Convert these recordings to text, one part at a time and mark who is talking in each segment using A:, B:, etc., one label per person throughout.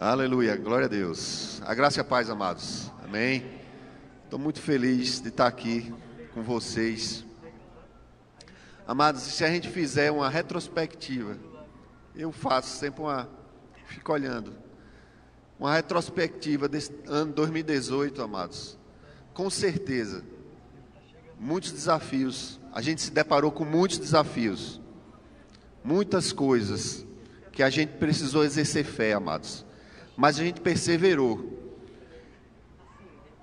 A: Aleluia, glória a Deus. A graça e a paz, amados. Amém. Estou muito feliz de estar aqui com vocês. Amados, se a gente fizer uma retrospectiva, eu faço sempre uma. Fico olhando. Uma retrospectiva desse ano 2018, amados. Com certeza, muitos desafios. A gente se deparou com muitos desafios. Muitas coisas que a gente precisou exercer fé, amados mas a gente perseverou.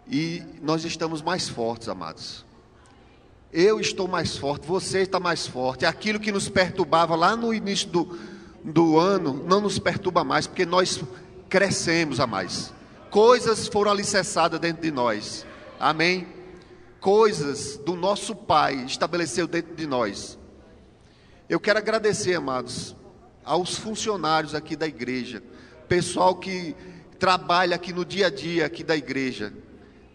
A: E nós estamos mais fortes, amados. Eu estou mais forte, você está mais forte. Aquilo que nos perturbava lá no início do, do ano não nos perturba mais, porque nós crescemos a mais. Coisas foram alicerçadas dentro de nós. Amém? Coisas do nosso Pai estabeleceu dentro de nós. Eu quero agradecer, amados, aos funcionários aqui da igreja pessoal que trabalha aqui no dia a dia aqui da igreja,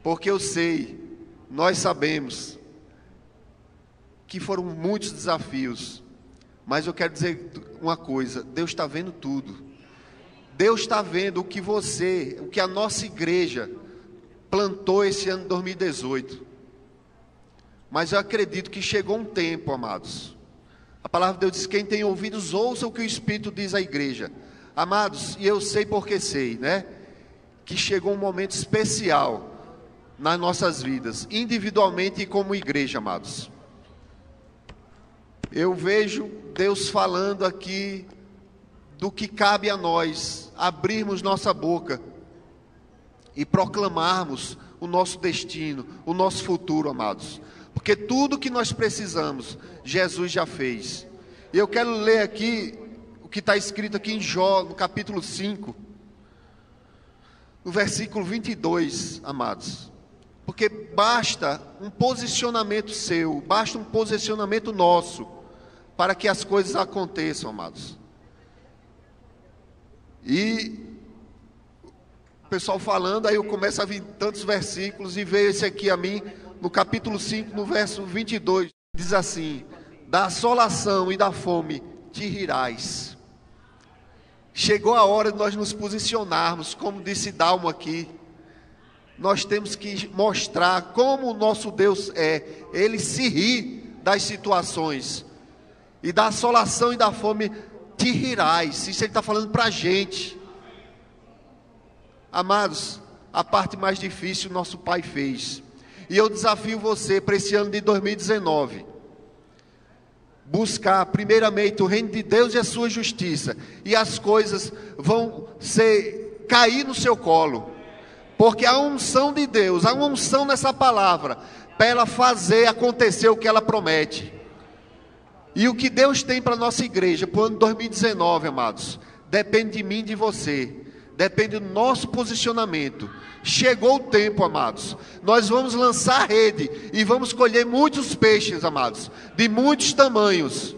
A: porque eu sei, nós sabemos que foram muitos desafios, mas eu quero dizer uma coisa: Deus está vendo tudo. Deus está vendo o que você, o que a nossa igreja plantou esse ano de 2018. Mas eu acredito que chegou um tempo, amados. A palavra de Deus diz: quem tem ouvidos, ouça o que o Espírito diz à igreja. Amados, e eu sei porque sei, né? Que chegou um momento especial nas nossas vidas, individualmente e como igreja, amados. Eu vejo Deus falando aqui do que cabe a nós abrirmos nossa boca e proclamarmos o nosso destino, o nosso futuro, amados. Porque tudo que nós precisamos, Jesus já fez. E eu quero ler aqui que está escrito aqui em Jó, no capítulo 5, no versículo 22, amados. Porque basta um posicionamento seu, basta um posicionamento nosso, para que as coisas aconteçam, amados. E o pessoal falando, aí eu começo a vir tantos versículos, e veio esse aqui a mim, no capítulo 5, no verso 22, diz assim: Da assolação e da fome te rirás Chegou a hora de nós nos posicionarmos, como disse Dalmo aqui. Nós temos que mostrar como o nosso Deus é. Ele se ri das situações. E da assolação e da fome te rirás. Isso ele está falando para a gente. Amados, a parte mais difícil nosso Pai fez. E eu desafio você para esse ano de 2019 buscar primeiramente o reino de Deus e a sua justiça, e as coisas vão ser cair no seu colo. Porque a unção de Deus, a unção nessa palavra, para ela fazer acontecer o que ela promete. E o que Deus tem para nossa igreja, para o ano 2019, amados, depende de mim e de você, depende do nosso posicionamento. Chegou o tempo, amados. Nós vamos lançar rede e vamos colher muitos peixes, amados, de muitos tamanhos.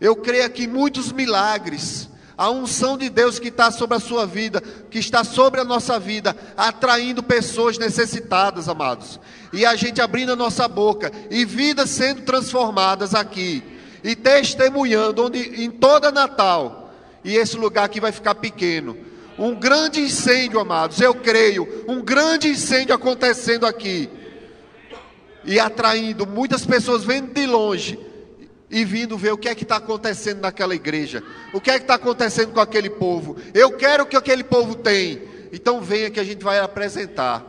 A: Eu creio aqui muitos milagres. A unção de Deus que está sobre a sua vida, que está sobre a nossa vida, atraindo pessoas necessitadas, amados. E a gente abrindo a nossa boca e vidas sendo transformadas aqui. E testemunhando onde em toda Natal. E esse lugar aqui vai ficar pequeno um grande incêndio, amados, eu creio, um grande incêndio acontecendo aqui. E atraindo muitas pessoas vendo de longe e vindo ver o que é que está acontecendo naquela igreja, o que é que está acontecendo com aquele povo. Eu quero que aquele povo tem. Então venha que a gente vai apresentar.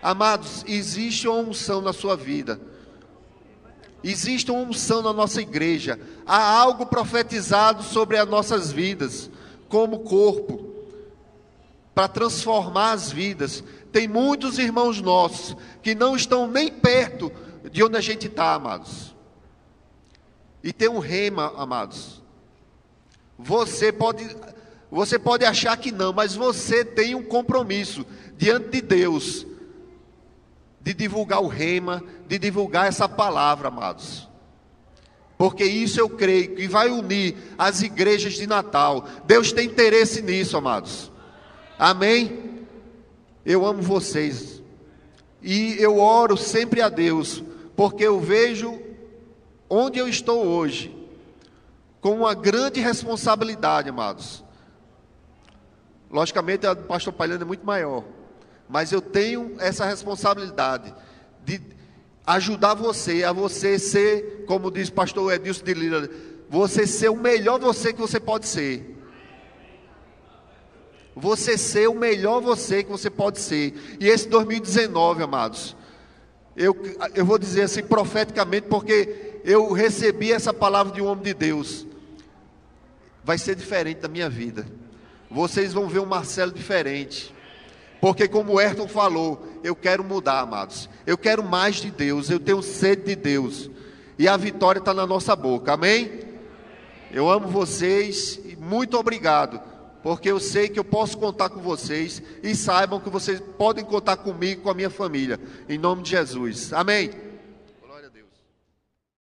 A: Amados, existe uma unção na sua vida. Existe uma unção na nossa igreja. Há algo profetizado sobre as nossas vidas, como corpo para transformar as vidas. Tem muitos irmãos nossos que não estão nem perto de onde a gente está, amados. E tem um rema, amados. Você pode, você pode achar que não, mas você tem um compromisso diante de Deus de divulgar o rema, de divulgar essa palavra, amados. Porque isso eu creio que vai unir as igrejas de Natal. Deus tem interesse nisso, amados. Amém? Eu amo vocês. E eu oro sempre a Deus, porque eu vejo onde eu estou hoje, com uma grande responsabilidade, amados. Logicamente, a do pastor Palhano é muito maior. Mas eu tenho essa responsabilidade de ajudar você, a você ser, como diz o pastor Edilson de Lira, você ser o melhor você que você pode ser. Você ser o melhor você que você pode ser. E esse 2019, amados, eu, eu vou dizer assim profeticamente, porque eu recebi essa palavra de um homem de Deus. Vai ser diferente da minha vida. Vocês vão ver um Marcelo diferente. Porque, como o Ayrton falou, eu quero mudar, amados. Eu quero mais de Deus. Eu tenho sede de Deus. E a vitória está na nossa boca. Amém? Eu amo vocês e muito obrigado. Porque eu sei que eu posso contar com vocês. E saibam que vocês podem contar comigo, com a minha família. Em nome de Jesus. Amém.